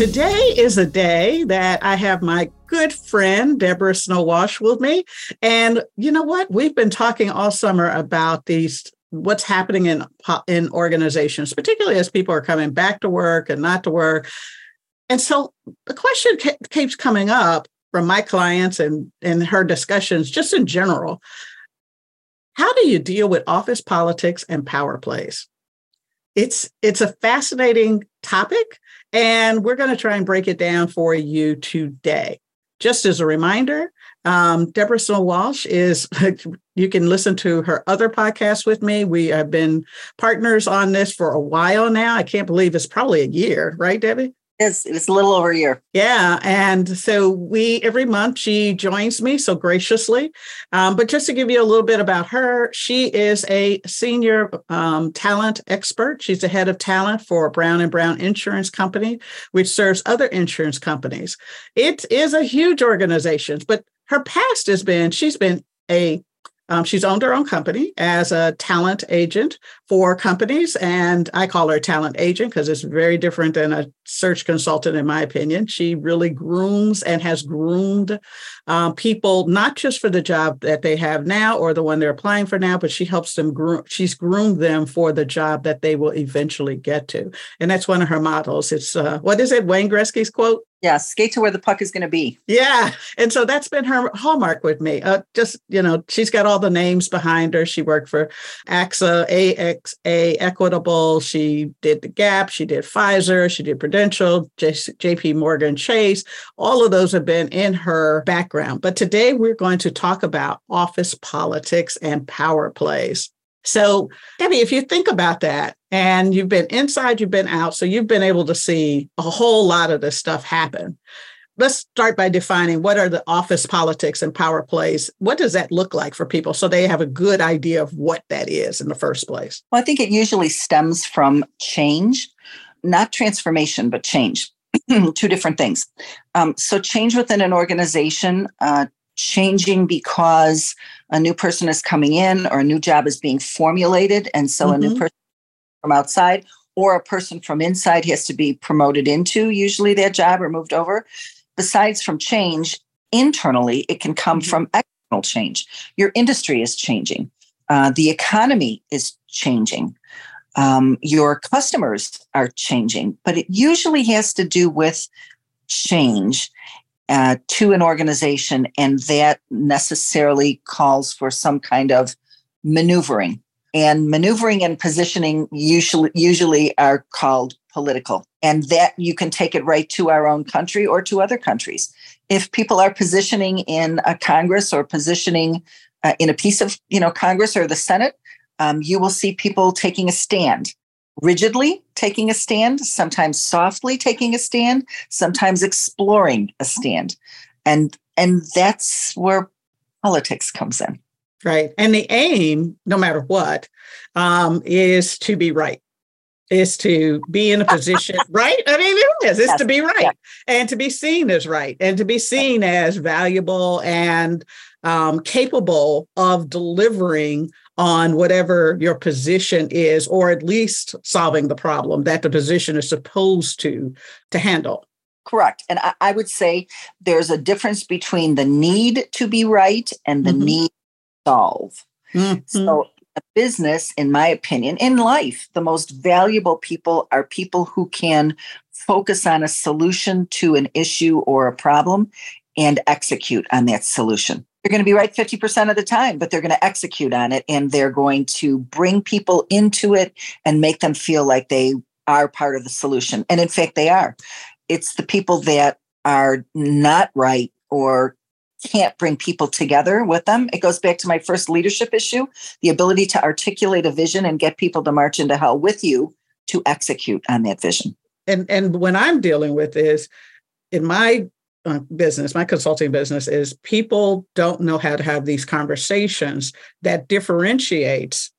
Today is a day that I have my good friend Deborah Snow Walsh with me. And you know what? We've been talking all summer about these what's happening in in organizations, particularly as people are coming back to work and not to work. And so the question keeps coming up from my clients and and her discussions just in general. How do you deal with office politics and power plays? It's it's a fascinating topic and we're going to try and break it down for you today. Just as a reminder, um, Deborah Snow Walsh is, you can listen to her other podcast with me. We have been partners on this for a while now. I can't believe it's probably a year, right, Debbie? It's, it's a little over a year. Yeah. And so we, every month, she joins me so graciously. Um, but just to give you a little bit about her, she is a senior um, talent expert. She's the head of talent for Brown and Brown Insurance Company, which serves other insurance companies. It is a huge organization, but her past has been she's been a um, she's owned her own company as a talent agent for companies. And I call her a talent agent because it's very different than a search consultant, in my opinion. She really grooms and has groomed um, people, not just for the job that they have now or the one they're applying for now, but she helps them groom, she's groomed them for the job that they will eventually get to. And that's one of her models. It's, uh, what is it, Wayne Gretzky's quote? Yeah, skate to where the puck is going to be. Yeah. And so that's been her hallmark with me. Uh, just, you know, she's got all the names behind her. She worked for AXA, AXA, Equitable. She did the Gap. She did Pfizer. She did Prudential, J- JP Morgan Chase. All of those have been in her background. But today we're going to talk about office politics and power plays. So, Debbie, if you think about that, and you've been inside, you've been out, so you've been able to see a whole lot of this stuff happen. Let's start by defining what are the office politics and power plays. What does that look like for people so they have a good idea of what that is in the first place? Well, I think it usually stems from change, not transformation, but change. Two different things. Um, so, change within an organization, uh, changing because a new person is coming in or a new job is being formulated. And so mm-hmm. a new mm-hmm. person from outside or a person from inside has to be promoted into usually their job or moved over. Besides from change internally, it can come mm-hmm. from external change. Your industry is changing, uh, the economy is changing. Um, your customers are changing, but it usually has to do with change uh, to an organization, and that necessarily calls for some kind of maneuvering. And maneuvering and positioning usually usually are called political, and that you can take it right to our own country or to other countries. If people are positioning in a Congress or positioning uh, in a piece of you know Congress or the Senate, um, you will see people taking a stand rigidly taking a stand, sometimes softly taking a stand, sometimes exploring a stand. And and that's where politics comes in. Right. And the aim, no matter what, um, is to be right. Is to be in a position, right? I mean, it is. It's yes. to be right yeah. and to be seen as right and to be seen as valuable and um, capable of delivering on whatever your position is, or at least solving the problem that the position is supposed to to handle. Correct. And I, I would say there's a difference between the need to be right and the mm-hmm. need solve. Mm-hmm. So a business, in my opinion, in life, the most valuable people are people who can focus on a solution to an issue or a problem and execute on that solution. They're going to be right 50% of the time, but they're going to execute on it and they're going to bring people into it and make them feel like they are part of the solution. And in fact, they are. It's the people that are not right or can't bring people together with them. It goes back to my first leadership issue the ability to articulate a vision and get people to march into hell with you to execute on that vision. And, and when I'm dealing with is in my uh, business, my consulting business, is people don't know how to have these conversations that differentiates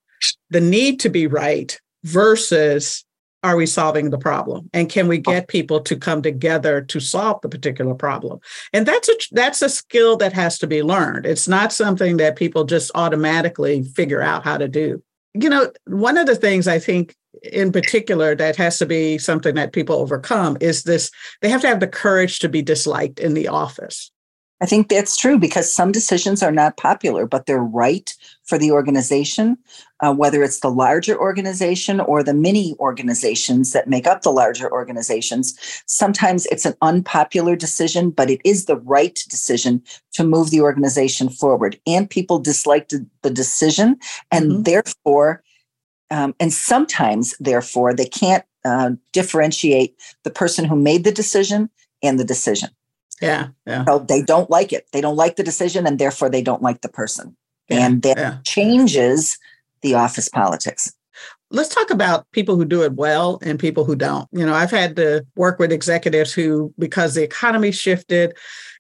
the need to be right versus are we solving the problem? And can we oh. get people to come together to solve the particular problem? And that's a that's a skill that has to be learned. It's not something that people just automatically figure out how to do. You know one of the things i think in particular that has to be something that people overcome is this they have to have the courage to be disliked in the office I think that's true because some decisions are not popular, but they're right for the organization, uh, whether it's the larger organization or the mini organizations that make up the larger organizations. Sometimes it's an unpopular decision, but it is the right decision to move the organization forward. And people dislike the decision, and mm-hmm. therefore, um, and sometimes, therefore, they can't uh, differentiate the person who made the decision and the decision. Yeah, yeah. So they don't like it. They don't like the decision, and therefore they don't like the person. Yeah, and that yeah. changes the office politics. Let's talk about people who do it well and people who don't. You know, I've had to work with executives who, because the economy shifted,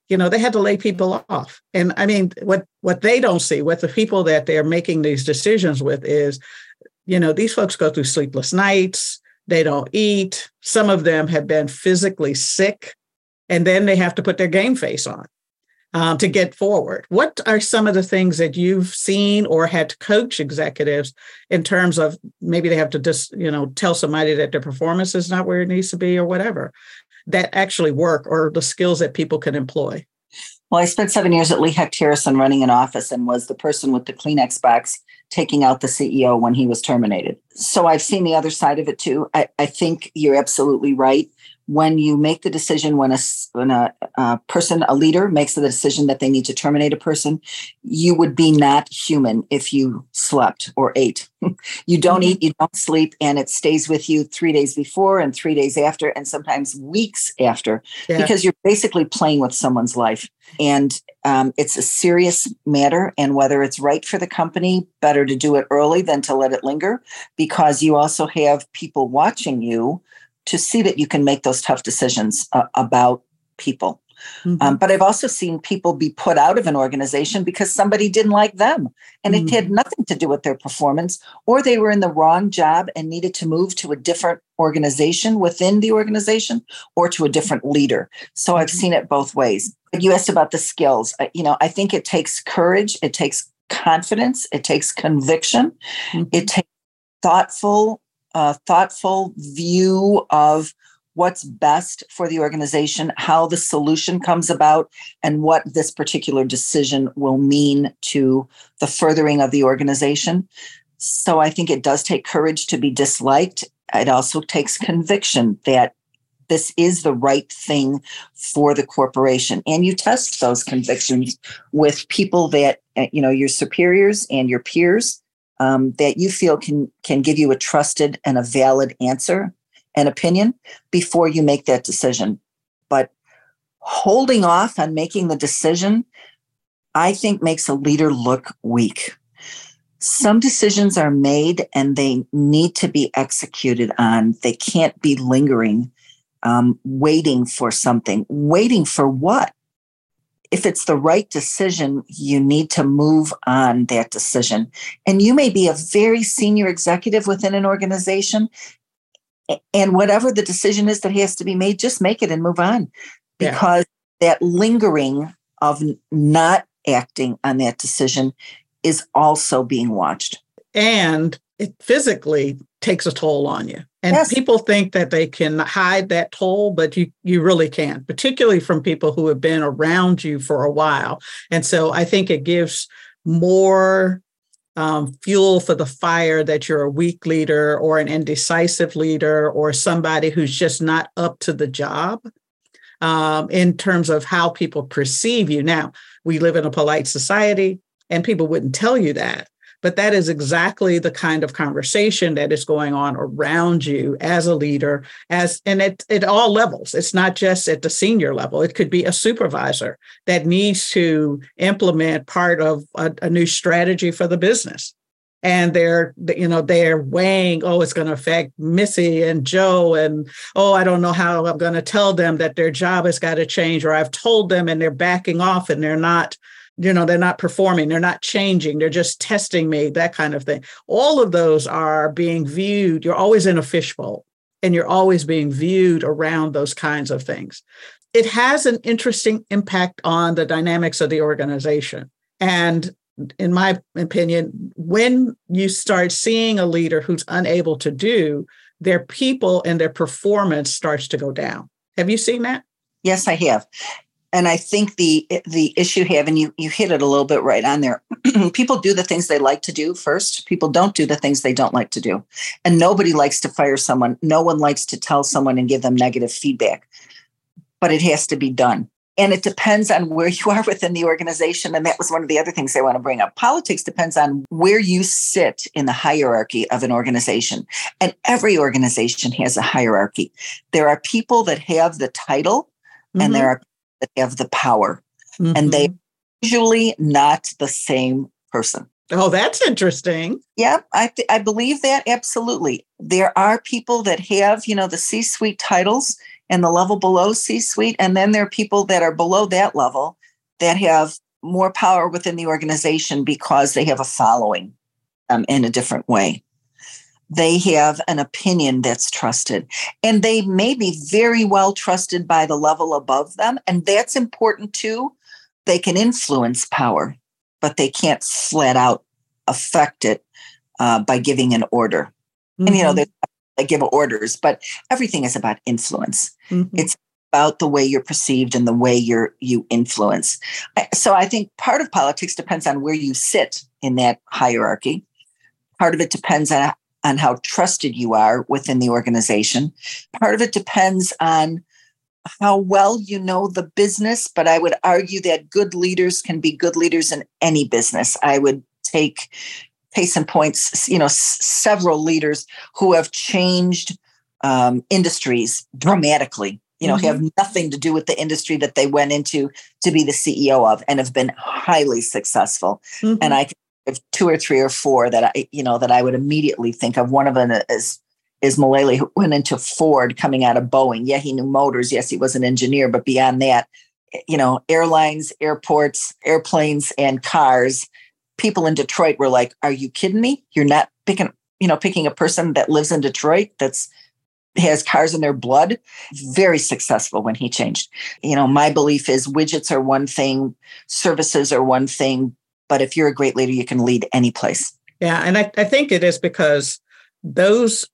you know, they had to lay people off. And I mean, what what they don't see, what the people that they're making these decisions with is, you know, these folks go through sleepless nights. They don't eat. Some of them have been physically sick and then they have to put their game face on um, to get forward. What are some of the things that you've seen or had to coach executives in terms of maybe they have to just you know tell somebody that their performance is not where it needs to be or whatever that actually work or the skills that people can employ? Well, I spent seven years at Lee Hecht Harrison running an office and was the person with the Kleenex box taking out the CEO when he was terminated. So I've seen the other side of it too. I, I think you're absolutely right when you make the decision when a when a, a, person a leader makes the decision that they need to terminate a person you would be not human if you slept or ate you don't mm-hmm. eat you don't sleep and it stays with you three days before and three days after and sometimes weeks after yeah. because you're basically playing with someone's life and um, it's a serious matter and whether it's right for the company better to do it early than to let it linger because you also have people watching you to see that you can make those tough decisions uh, about people. Mm-hmm. Um, but I've also seen people be put out of an organization because somebody didn't like them and mm-hmm. it had mm-hmm. nothing to do with their performance, or they were in the wrong job and needed to move to a different organization within the organization or to a different leader. So I've mm-hmm. seen it both ways. You asked about the skills. You know, I think it takes courage, it takes confidence, it takes conviction, mm-hmm. it takes thoughtful a thoughtful view of what's best for the organization, how the solution comes about, and what this particular decision will mean to the furthering of the organization. So I think it does take courage to be disliked. It also takes conviction that this is the right thing for the corporation. And you test those convictions with people that, eh, you know, your superiors and your peers um, that you feel can can give you a trusted and a valid answer and opinion before you make that decision. But holding off on making the decision, I think makes a leader look weak. Some decisions are made and they need to be executed on. They can't be lingering, um, waiting for something. Waiting for what? If it's the right decision, you need to move on that decision. And you may be a very senior executive within an organization. And whatever the decision is that has to be made, just make it and move on. Because yeah. that lingering of not acting on that decision is also being watched. And it physically takes a toll on you. And yes. people think that they can hide that toll, but you you really can't, particularly from people who have been around you for a while. And so I think it gives more um, fuel for the fire that you're a weak leader or an indecisive leader or somebody who's just not up to the job um, in terms of how people perceive you. Now, we live in a polite society and people wouldn't tell you that. But that is exactly the kind of conversation that is going on around you as a leader, as and at, at all levels. It's not just at the senior level. It could be a supervisor that needs to implement part of a, a new strategy for the business and they're you know they're weighing oh it's going to affect missy and joe and oh i don't know how i'm going to tell them that their job has got to change or i've told them and they're backing off and they're not you know they're not performing they're not changing they're just testing me that kind of thing all of those are being viewed you're always in a fishbowl and you're always being viewed around those kinds of things it has an interesting impact on the dynamics of the organization and in my opinion, when you start seeing a leader who's unable to do, their people and their performance starts to go down. Have you seen that? Yes, I have. And I think the the issue have, and you you hit it a little bit right on there. people do the things they like to do first. People don't do the things they don't like to do. And nobody likes to fire someone. No one likes to tell someone and give them negative feedback. But it has to be done and it depends on where you are within the organization. And that was one of the other things I want to bring up. Politics depends on where you sit in the hierarchy of an organization. And every organization has a hierarchy. There are people that have the title mm-hmm. and there are that have the power. Mm-hmm. And they usually not the same person. Oh, that's interesting. Yeah, I th- I believe that absolutely. There are people that have, you know, the C-suite titles and the level below C suite. And then there are people that are below that level that have more power within the organization because they have a following um, in a different way. They have an opinion that's trusted, and they may be very well trusted by the level above them. And that's important too. They can influence power, but they can't flat out affect it uh, by giving an order. Mm-hmm. And you know, mm-hmm. there's give orders, but everything is about influence. Mm-hmm. It's about the way you're perceived and the way you're you influence. So I think part of politics depends on where you sit in that hierarchy. Part of it depends on on how trusted you are within the organization. Part of it depends on how well you know the business, but I would argue that good leaders can be good leaders in any business. I would take case in points, you know, s- several leaders who have changed um, industries dramatically. You know, mm-hmm. have nothing to do with the industry that they went into to be the CEO of, and have been highly successful. Mm-hmm. And I have two or three or four that I, you know, that I would immediately think of. One of them is is Mulally, who went into Ford coming out of Boeing. Yeah, he knew motors. Yes, he was an engineer, but beyond that, you know, airlines, airports, airplanes, and cars people in Detroit were like, "Are you kidding me? You're not picking, you know, picking a person that lives in Detroit that's has cars in their blood." Very successful when he changed. You know, my belief is widgets are one thing, services are one thing, but if you're a great leader, you can lead any place. Yeah, and I, I think it is because those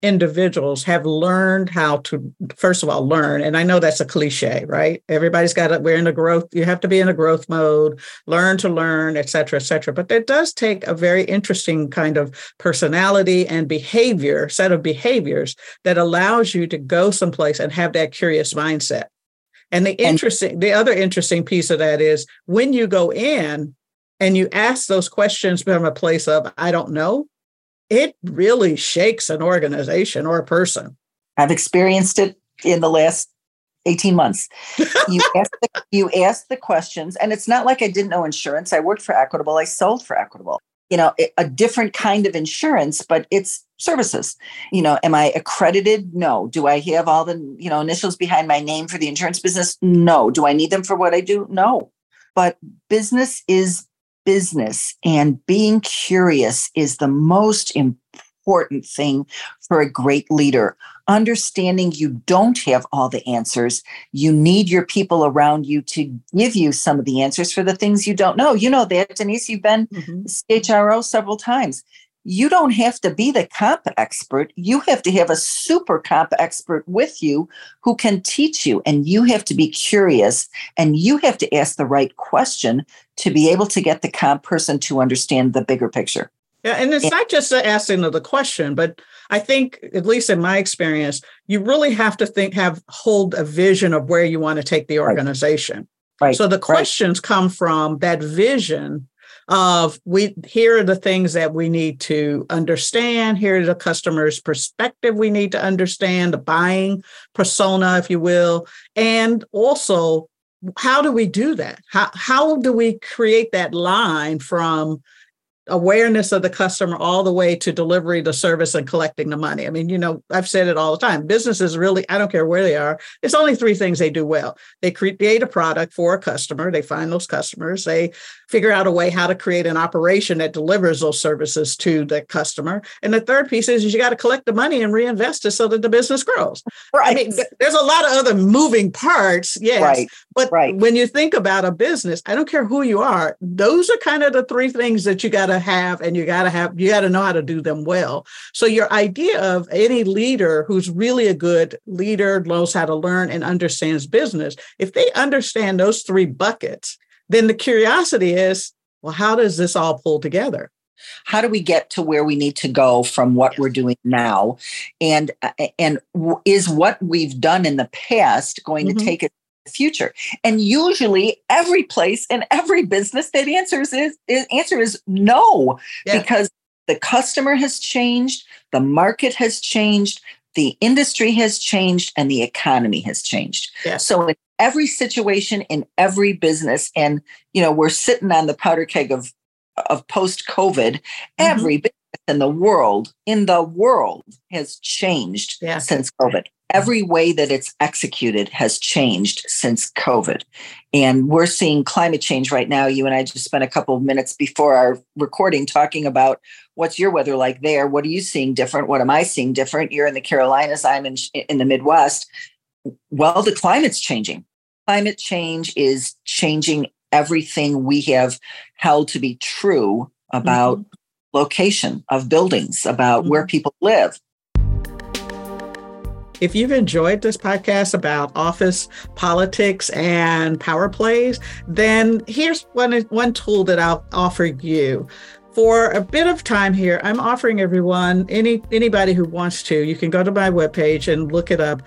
individuals have learned how to first of all learn and i know that's a cliche right? Everybody's got to we're in a growth you have to be in a growth mode learn to learn et cetera et cetera. But it does take a very interesting kind of personality and behavior set of behaviors that allows you to go someplace and have that curious mindset. And the interesting the other interesting piece of that is when you go in and you ask those questions from a place of i don't know it really shakes an organization or a person. I've experienced it in the last 18 months. you ask the, you ask the questions and it's not like I didn't know insurance. I worked for Equitable. I sold for Equitable. You know, a different kind of insurance, but it's services. You know, am I accredited? No. Do I have all the, you know, initials behind my name for the insurance business? No. Do I need them for what I do? No. But business is business and being curious is the most important thing for a great leader. Understanding you don't have all the answers. You need your people around you to give you some of the answers for the things you don't know. You know that, Denise, you've been mm-hmm. CHRO several times. You don't have to be the comp expert. You have to have a super comp expert with you who can teach you. And you have to be curious and you have to ask the right question to be able to get the comp person to understand the bigger picture. Yeah, and it's not just the asking of the question, but I think, at least in my experience, you really have to think, have hold a vision of where you want to take the organization. Right. So the questions right. come from that vision of we here are the things that we need to understand. Here is the customer's perspective we need to understand the buying persona if you will. And also how do we do that? How, how do we create that line from awareness of the customer all the way to delivery the service and collecting the money i mean you know i've said it all the time businesses really i don't care where they are it's only three things they do well they create a product for a customer they find those customers they figure out a way how to create an operation that delivers those services to the customer and the third piece is, is you got to collect the money and reinvest it so that the business grows right I mean, there's a lot of other moving parts yes right. but right. when you think about a business i don't care who you are those are kind of the three things that you got to have and you got to have you got to know how to do them well. So your idea of any leader who's really a good leader knows how to learn and understands business if they understand those three buckets then the curiosity is well how does this all pull together? How do we get to where we need to go from what we're doing now? And and is what we've done in the past going mm-hmm. to take it future and usually every place and every business that answers is, is answer is no yeah. because the customer has changed the market has changed the industry has changed and the economy has changed yeah. so in every situation in every business and you know we're sitting on the powder keg of of post covid mm-hmm. every business in the world in the world has changed yeah. since covid every way that it's executed has changed since COVID. And we're seeing climate change right now. You and I just spent a couple of minutes before our recording talking about what's your weather like there? What are you seeing different? What am I seeing different? You're in the Carolinas, I'm in, in the Midwest. Well, the climate's changing. Climate change is changing everything we have held to be true about mm-hmm. location of buildings, about mm-hmm. where people live. If you've enjoyed this podcast about office politics and power plays, then here's one, one tool that I'll offer you. For a bit of time here i'm offering everyone any anybody who wants to you can go to my webpage and look it up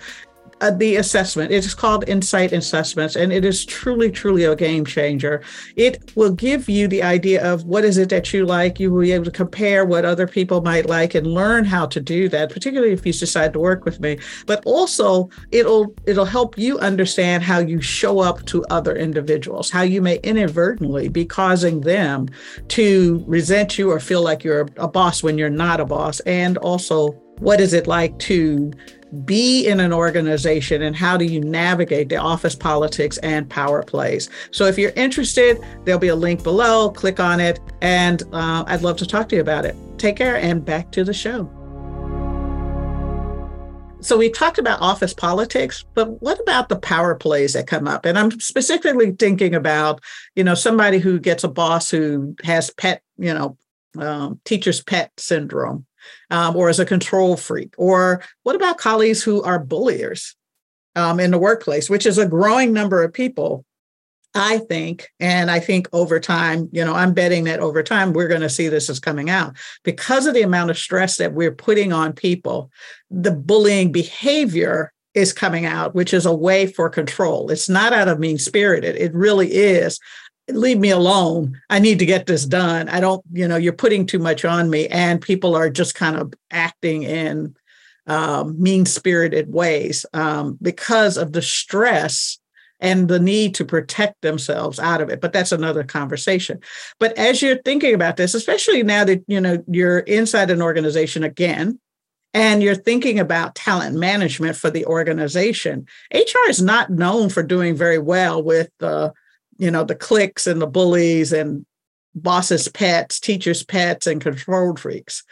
uh, the assessment. It is called Insight Assessments, and it is truly, truly a game changer. It will give you the idea of what is it that you like. You will be able to compare what other people might like and learn how to do that, particularly if you decide to work with me. But also, it'll it'll help you understand how you show up to other individuals, how you may inadvertently be causing them to resent you or feel like you're a boss when you're not a boss, and also what is it like to be in an organization and how do you navigate the office politics and power plays. So if you're interested, there'll be a link below. Click on it, and uh, I'd love to talk to you about it. Take care, and back to the show. So we talked about office politics, but what about the power plays that come up? And I'm specifically thinking about, you know, somebody who gets a boss who has pet, you know, um, teacher's pet syndrome um, or as a control freak? Or what about colleagues who are bulliers um, in the workplace, which is a growing number of people? I think, and I think over time, you know, I'm betting that over time we're going to see this as coming out because of the amount of stress that we're putting on people. The bullying behavior is coming out, which is a way for control. It's not out of mean spirited. It really is leave me alone. I need to get this done. I don't, you know, you're putting too much on me. And people are just kind of acting in um, mean spirited ways um, because of the stress and the need to protect themselves out of it but that's another conversation but as you're thinking about this especially now that you know you're inside an organization again and you're thinking about talent management for the organization hr is not known for doing very well with uh, you know, the cliques and the bullies and bosses' pets, teachers' pets, and control freaks.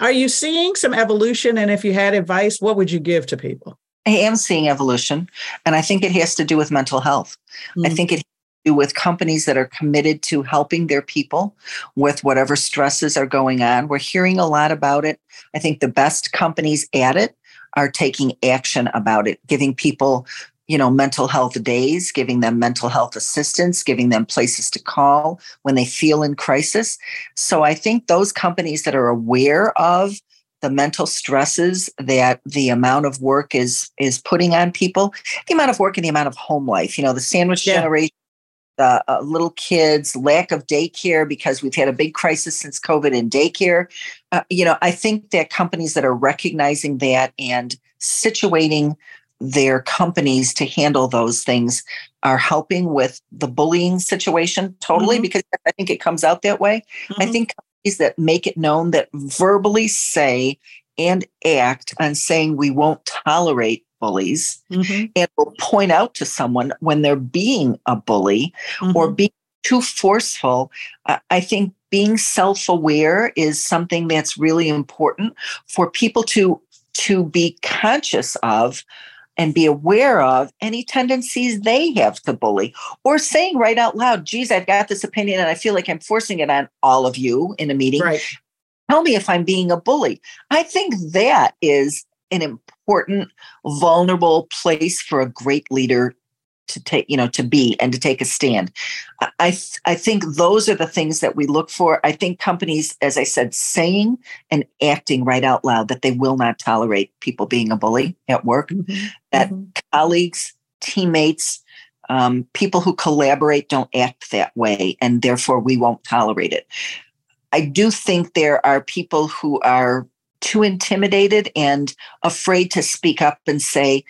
Are you seeing some evolution? And if you had advice, what would you give to people? I am seeing evolution, and I think it has to do with mental health. Mm-hmm. I think it do with companies that are committed to helping their people with whatever stresses are going on. We're hearing a lot about it. I think the best companies at it are taking action about it, giving people you know mental health days giving them mental health assistance giving them places to call when they feel in crisis so i think those companies that are aware of the mental stresses that the amount of work is is putting on people the amount of work and the amount of home life you know the sandwich yeah. generation the uh, little kids lack of daycare because we've had a big crisis since covid in daycare uh, you know i think that companies that are recognizing that and situating their companies to handle those things are helping with the bullying situation totally mm-hmm. because i think it comes out that way mm-hmm. i think companies that make it known that verbally say and act on saying we won't tolerate bullies mm-hmm. and will point out to someone when they're being a bully mm-hmm. or being too forceful. I think being self-aware is something that's really important for people to to be conscious of and be aware of any tendencies they have to bully or saying right out loud, geez, I've got this opinion and I feel like I'm forcing it on all of you in a meeting. Right. Tell me if I'm being a bully. I think that is an important, vulnerable place for a great leader to take you know to be and to take a stand i i think those are the things that we look for i think companies as i said saying and acting right out loud that they will not tolerate people being a bully at work mm-hmm. that mm-hmm. colleagues teammates um, people who collaborate don't act that way and therefore we won't tolerate it i do think there are people who are too intimidated and afraid to speak up and say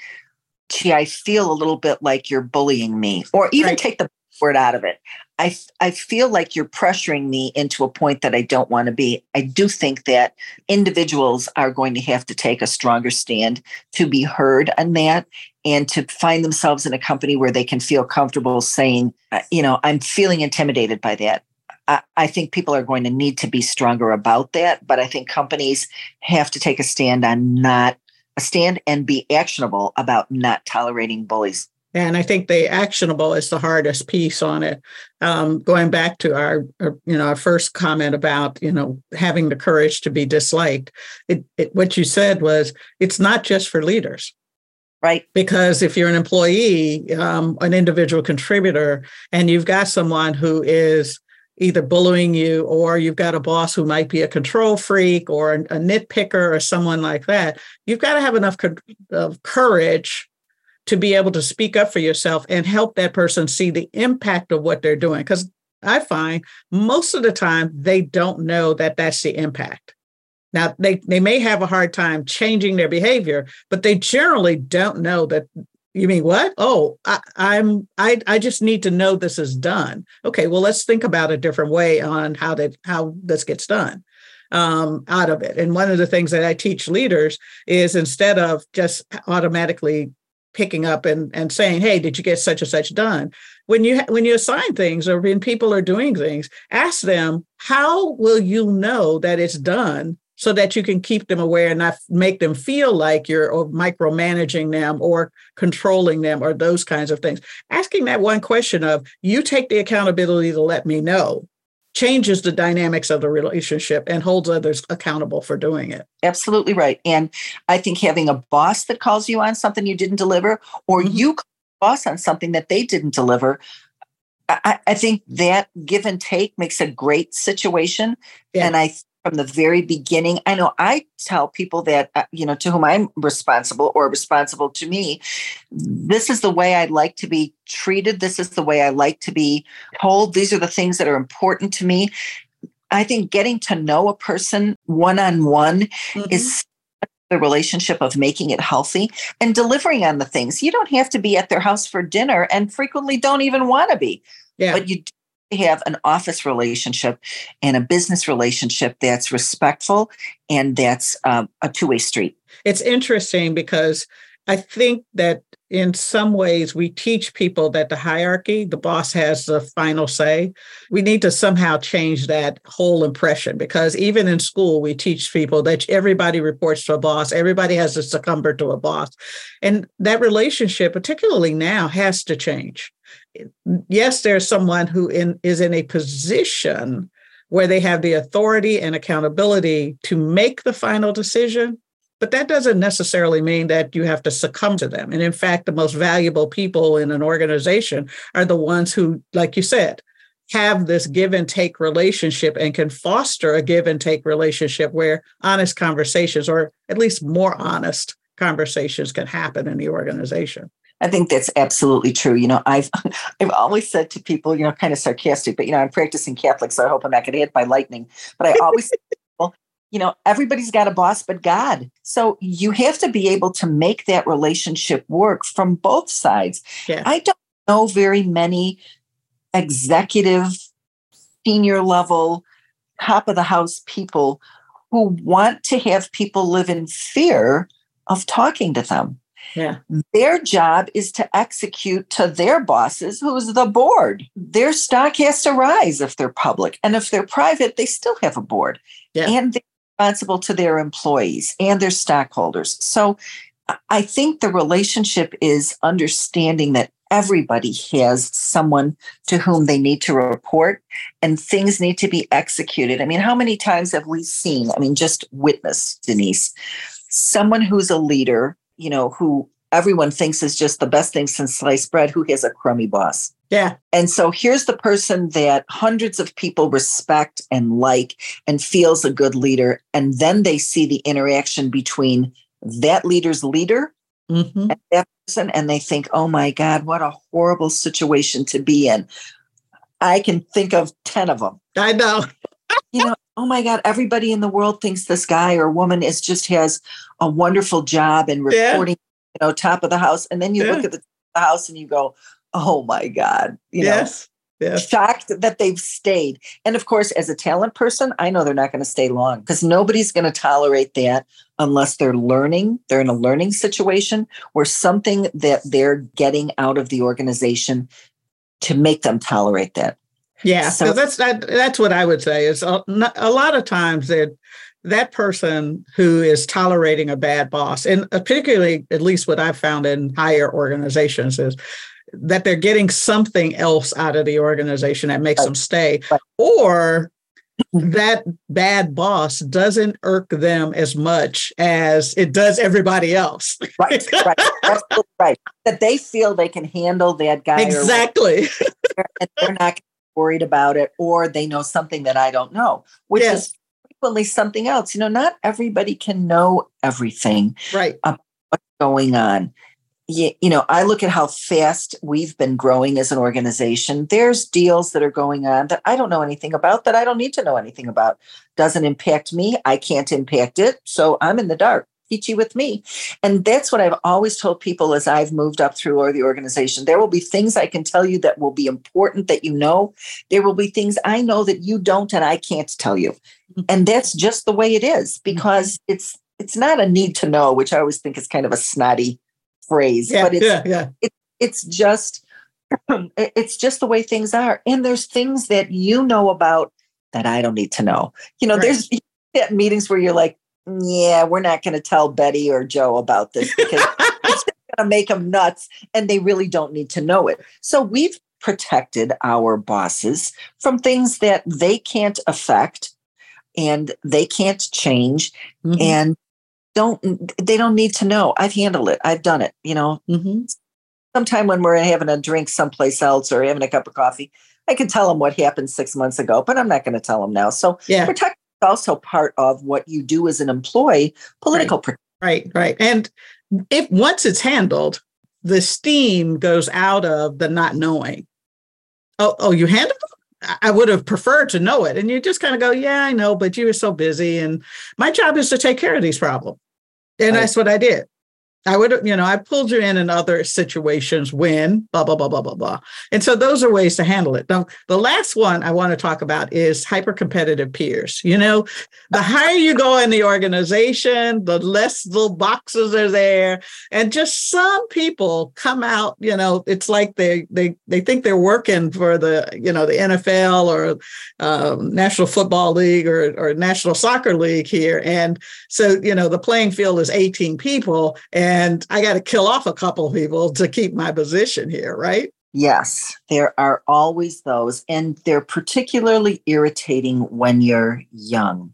gee, I feel a little bit like you're bullying me, or even right. take the word out of it. I, I feel like you're pressuring me into a point that I don't want to be. I do think that individuals are going to have to take a stronger stand to be heard on that and to find themselves in a company where they can feel comfortable saying, uh, you know, I'm feeling intimidated by that. I, I think people are going to need to be stronger about that, but I think companies have to take a stand on not stand and be actionable about not tolerating bullies. And I think the actionable is the hardest piece on it. Um, going back to our, our, you know, our first comment about, you know, having the courage to be disliked. It, it, what you said was, it's not just for leaders, right? Because if you're an employee, um, an individual contributor, and you've got someone who is either bullying you or you've got a boss who might be a control freak or a, nitpicker or someone like that, you've got to have enough of courage to be able to speak up for yourself and help that person see the impact of what they're doing. Because I find most of the time they don't know that that's the impact. Now, they, they may have a hard time changing their behavior, but they generally don't know that you mean what? Oh, I, I'm I I just need to know this is done. Okay, well let's think about a different way on how that how this gets done um, out of it. And one of the things that I teach leaders is instead of just automatically picking up and, and saying, "Hey, did you get such and such done?" When you when you assign things or when people are doing things, ask them, "How will you know that it's done so that you can keep them aware and not make them feel like you're micromanaging them or controlling them or those kinds of things. Asking that one question of, you take the accountability to let me know, changes the dynamics of the relationship and holds others accountable for doing it. Absolutely right. And I think having a boss that calls you on something you didn't deliver, or mm-hmm. you boss on something that they didn't deliver, I, I, think that give and take makes a great situation. Yeah. And I from the very beginning. I know I tell people that, uh, you know, to whom I'm responsible or responsible to me, this is the way I'd like to be treated. This is the way I like to be told. These are the things that are important to me. I think getting to know a person one on one is the relationship of making it healthy and delivering on the things. You don't have to be at their house for dinner and frequently don't even want to be. Yeah. But you have an office relationship and a business relationship that's respectful and that's um, a two-way street. It's interesting because i think that in some ways we teach people that the hierarchy the boss has the final say. We need to somehow change that whole impression because even in school we teach people that everybody reports to a boss everybody has to succumb to a boss. And that relationship particularly now has to change yes, there's someone who in, is in a position where they have the authority and accountability to make the final decision. But that doesn't necessarily mean that you have to succumb to them. And in fact, the most valuable people in an organization are the ones who, like you said, have this give and take relationship and can foster a give and take relationship where honest conversations, or at least more honest conversations, can happen in the organization. I think that's absolutely true. You know, I've I've always said to people, you know, kind of sarcastic, but you know, I'm practicing Catholic, so I hope I'm not going to hit by lightning. But I always people, you know, everybody's got a boss but God. So you have to be able to make that relationship work from both sides. Yeah. I don't know very many executive, senior level, top of the house people who want to have people live in fear of talking to them. Yeah. Their job is to execute to their bosses, who's the board. Their stock has to rise if they're public. And if they're private, they still have a board. Yeah. And they're responsible to their employees and their stockholders. So I think the relationship is understanding that everybody has someone to whom they need to report and things need to be executed. I mean, how many times have we seen, I mean, just witness, Denise, someone who's a leader you know, who everyone thinks is just the best thing since sliced bread, who has a crummy boss. Yeah. And so here's the person that hundreds of people respect and like and feels a good leader. And then they see the interaction between that leader's leader mm-hmm. and that person, and they think, oh my God, what a horrible situation to be in. I can think of 10 of them. I know. you know, oh my God, everybody in the world thinks this guy or woman is just has a wonderful job in reporting, yeah. you know, top of the house. And then you yeah. look at the, the, house and you go, oh my God, you yes. know, yes. shocked that they've stayed. And of course, as a talent person, I know they're not going to stay long because nobody's going to tolerate that unless they're learning, they're in a learning situation where something that they're getting out of the organization to make them tolerate that. Yeah, so that's that, that's what I would say is a, a lot of times that that person who is tolerating a bad boss, and particularly at least what I've found in higher organizations is that they're getting something else out of the organization that makes right. them stay, right. or that bad boss doesn't irk them as much as it does everybody else. right, right, absolutely right. That they feel they can handle that guy. Exactly. and they're not worried about it or they know something that I don't know, which yes. is frequently something else. You know, not everybody can know everything right. what's going on. You, you know, I look at how fast we've been growing as an organization. There's deals that are going on that I don't know anything about, that I don't need to know anything about. Doesn't impact me. I can't impact it. So I'm in the dark peachy with me. And that's what I've always told people as I've moved up through or the organization. There will be things I can tell you that will be important that you know. There will be things I know that you don't and I can't tell you. Mm-hmm. And that's just the way it is mm-hmm. because it's it's not a need to know, which I always think is kind of a snotty phrase. Yeah, but it's yeah, yeah. It, it's just it's just the way things are. And there's things that you know about that I don't need to know. You know, right. there's meetings where you're like, yeah, we're not going to tell Betty or Joe about this because it's going to make them nuts and they really don't need to know it. So we've protected our bosses from things that they can't affect and they can't change mm-hmm. and don't they don't need to know. I've handled it. I've done it, you know. Mm-hmm. Sometime when we're having a drink someplace else or having a cup of coffee, I can tell them what happened six months ago, but I'm not going to tell them now. So yeah. protect also part of what you do as an employee, political right. Right, right. And if once it's handled, the steam goes out of the not knowing. Oh, oh, you handled it? I would have preferred to know it. And you just kind of go, yeah, I know, but you were so busy. And my job is to take care of these problems. And right. that's what I did. I would, you know, I pulled you in in other situations when blah, blah, blah, blah, blah, blah. And so those are ways to handle it. Now, the last one I want to talk about is hyper competitive peers. You know, the higher you go in the organization, the less little boxes are there. And just some people come out, you know, it's like they they they think they're working for the, you know, the NFL or um, National Football League or, or National Soccer League here. And so, you know, the playing field is 18 people. And and I got to kill off a couple of people to keep my position here, right? Yes, there are always those, and they're particularly irritating when you're young.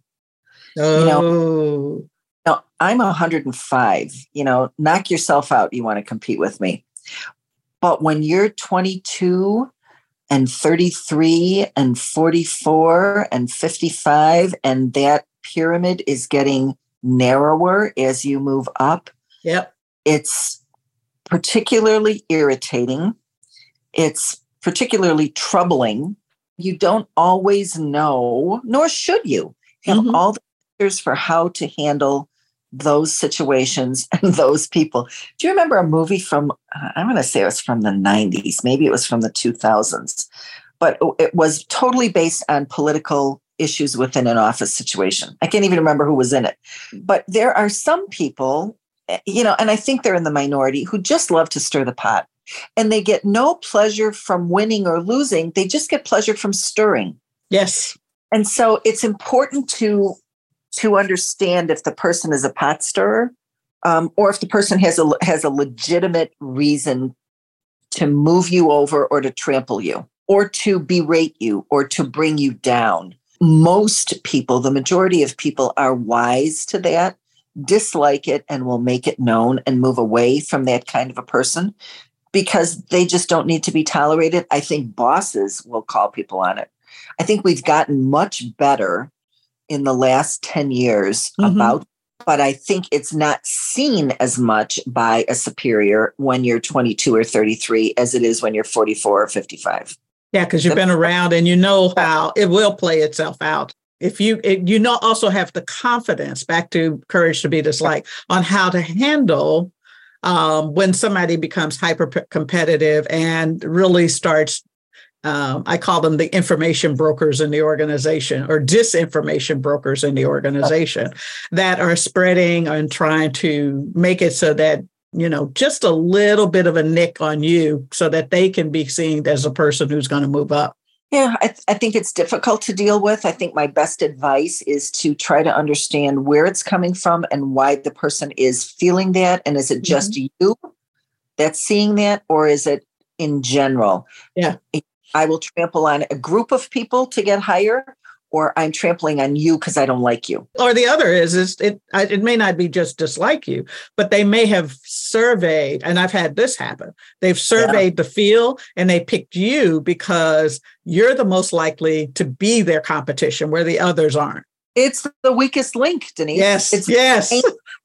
Oh, You know, oh. Now, I'm 105. You know, knock yourself out. You want to compete with me. But when you're 22 and 33 and 44 and 55, and that pyramid is getting narrower as you move up, yep. it's particularly irritating. It's particularly troubling. You don't always know, nor should you, have Mhm. all the answers for how to handle those situations and those people. Do you remember a movie from, I'm going to say it was from the 90s, maybe it was from the 2000s, but it was totally based on political issues within an office situation. I can't even remember who was in it. But there are some people, you know, and I think they're in the minority who just love to stir the pot. And they get no pleasure from winning or losing. They just get pleasure from stirring. Yes. And so it's important to to understand if the person is a pot stirrer, um, or if the person has a has a legitimate reason to move you over or to trample you or to berate you or to bring you down. Most people, the majority of people, are wise to that, dislike it, and will make it known and move away from that kind of a person because they just don't need to be tolerated. I think bosses will call people on it. I think we've gotten much better in the last 10 years Mhm. about but I think it's not seen as much by a superior when you're 22 or 33 as it is when you're 44 or 55. Yeah, because you've been around and you know how it will play itself out. If you it, you know also have the confidence back to courage to be disliked on how to handle um, when somebody becomes hyper competitive and really starts. Um, I call them the information brokers in the organization or disinformation brokers in the organization that are spreading and trying to make it so that you know, just a little bit of a nick on you so that they can be seen as a person who's going to move up. Yeah, I, th- I think it's difficult to deal with. I think my best advice is to try to understand where it's coming from and why the person is feeling that. And is it just mm-hmm. you that's seeing that, or is it in general? Yeah. I will trample on a group of people to get higher, or I'm trampling on you because I don't like you. Or the other is, is it, I- it may not be just dislike you, but they may have surveyed, and I've had this happen. They've surveyed the field and they picked you because you're the most likely to be their competition where the others aren't. It's the weakest link, Denise. Yes. It's yes.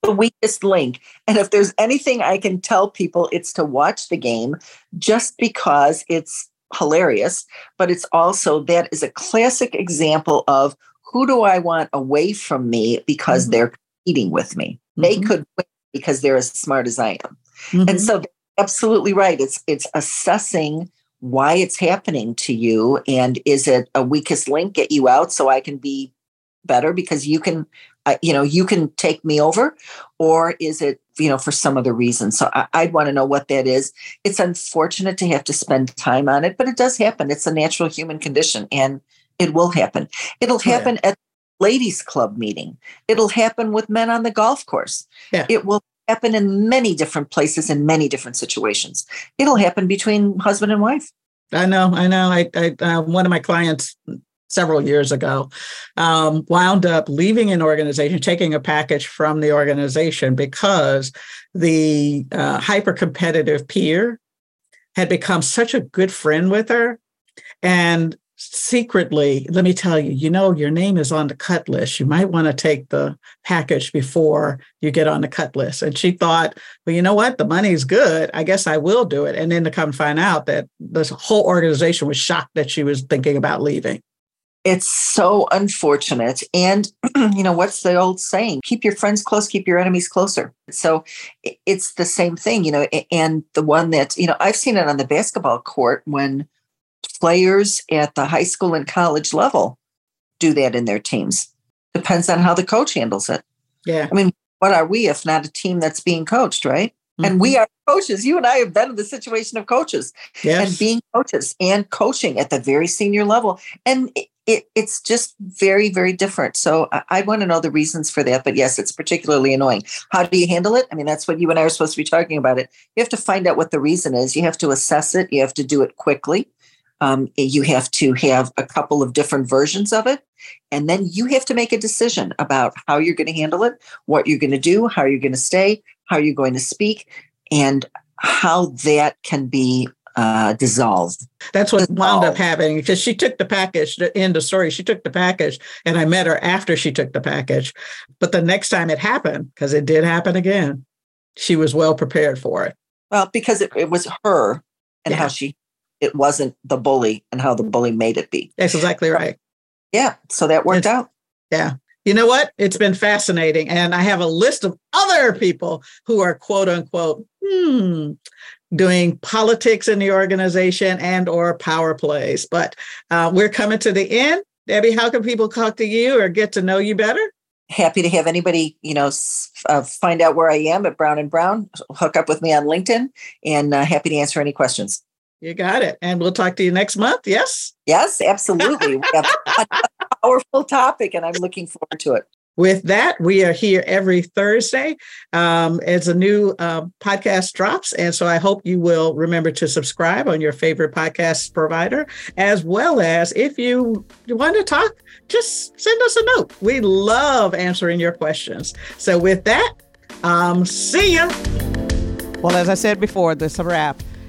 the weakest link. And if there's anything I can tell people, it's to watch the game just because it's hilarious, but it's also that is a classic example of who do I want away from me because Mhm. they're competing with me. They Mhm. could win because they're as smart as I am. Mhm. And so absolutely right. It's it's assessing why it's happening to you and is it a weakest link get you out so I can be better because you can uh, you know you can take me over or is it you know for some other reason. So I, i'd want to know what that is. It's unfortunate to have to spend time on it but it does happen. It's a natural human condition and it will happen. It'll yeah. happen at ladies club meeting. It'll happen with men on the golf course. Yeah. it will happen in many different places in many different situations. It'll happen between husband and wife. I know, I know. I, I uh, one of my clients several years ago um, wound up leaving an organization, taking a package from the organization because the uh, hyper competitive peer had become such a good friend with her, and secretly, let me tell you, you know, your name is on the cut list. You might want to take the package before you get on the cut list. And she thought, well, you know what? The money's good. I guess I will do it. And then to come find out that this whole organization was shocked that she was thinking about leaving. It's so unfortunate. And you know what's the old saying? Keep your friends close keep your enemies closer. So it's the same thing you know and the one that you know i've seen it on the basketball court when players at the high school and college level do that in their teams. Depends on how the coach handles it. Yeah. I mean, what are we if not a team that's being coached right? And we mm-hmm. are coaches. You and i have been in the situation of coaches yes. and being coaches and coaching at the very senior level. And it, it's just very, very different. So I, I want to know the reasons for that. But yes, it's particularly annoying. How do you handle it? I mean, that's what you and I are supposed to be talking about it. You have to find out what the reason is. You have to assess it. You have to do it quickly. Um, you have to have a couple of different versions of it. And then you have to make a decision about how you're going to handle it, what you're going to do, how you're going to stay, how you're going to speak, and how that can be uh, dissolved. That's what dissolved. wound up happening because she took the package. The end of story. She took the package, and I met her after she took the package. But the next time it happened, because it did happen again, she was well prepared for it. Well, because it, it was her and yeah. how she, it wasn't the bully and how the bully made it be. That's exactly right. Yeah. So that worked it's, out. Yeah. You know what? It's been fascinating. And I have a list of other people who are quote unquote, hmm, doing politics in the organization and or power plays. But uh, we're coming to the end. Debbie, how can people talk to you or get to know you better? Happy to have anybody, you know, uh, find out where I am at Brown and Brown. Hook up with me on LinkedIn, and uh, happy to answer any questions. You got it. And we'll talk to you next month. Yes. Yes, absolutely. we have a powerful topic, and I'm looking forward to it. With that, we are here every Thursday um, as a new uh, podcast drops. And so I hope you will remember to subscribe on your favorite podcast provider, as well as if you want to talk, just send us a note. We love answering your questions. So with that, um, see ya. Well, as I said before, this is a wrap.